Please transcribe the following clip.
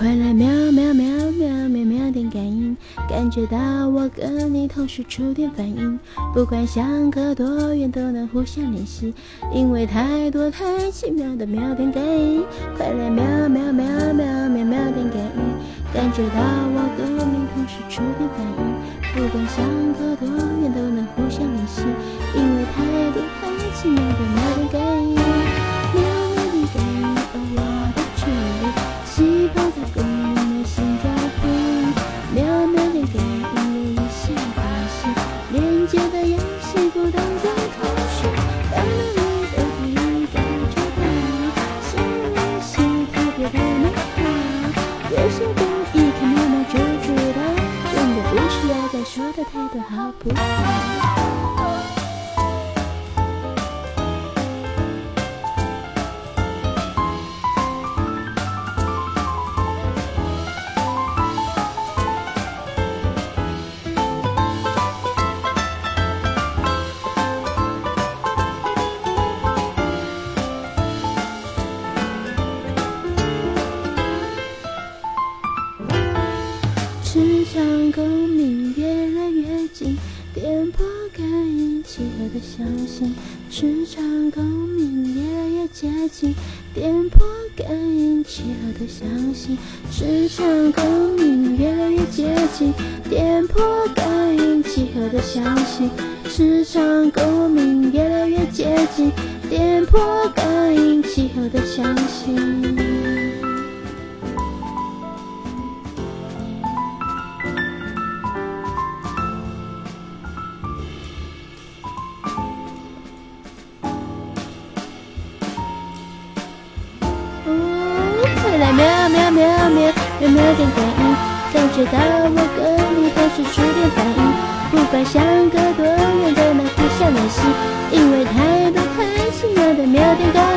快来喵喵喵喵喵喵点感应，感觉到我跟你同时触电反应，不管相隔多远都能互相联系，因为太多太奇妙的秒点感应。快来喵喵喵喵喵喵点感应，感觉到我跟你同时触电反应，不管相隔多远都能互相联系，磁场共鸣越来越近，电波感应契合的相信。磁场共鸣越来越接近，电波感应契合的相信。磁场共鸣越来越接近，电波感应契合的相信。磁场共鸣越来越接近，电波感应契合的相信。表面有没有点感应？感觉到我跟你开始触点反应，不管相隔多远都能互下联系，因为太多开心，有的没有点。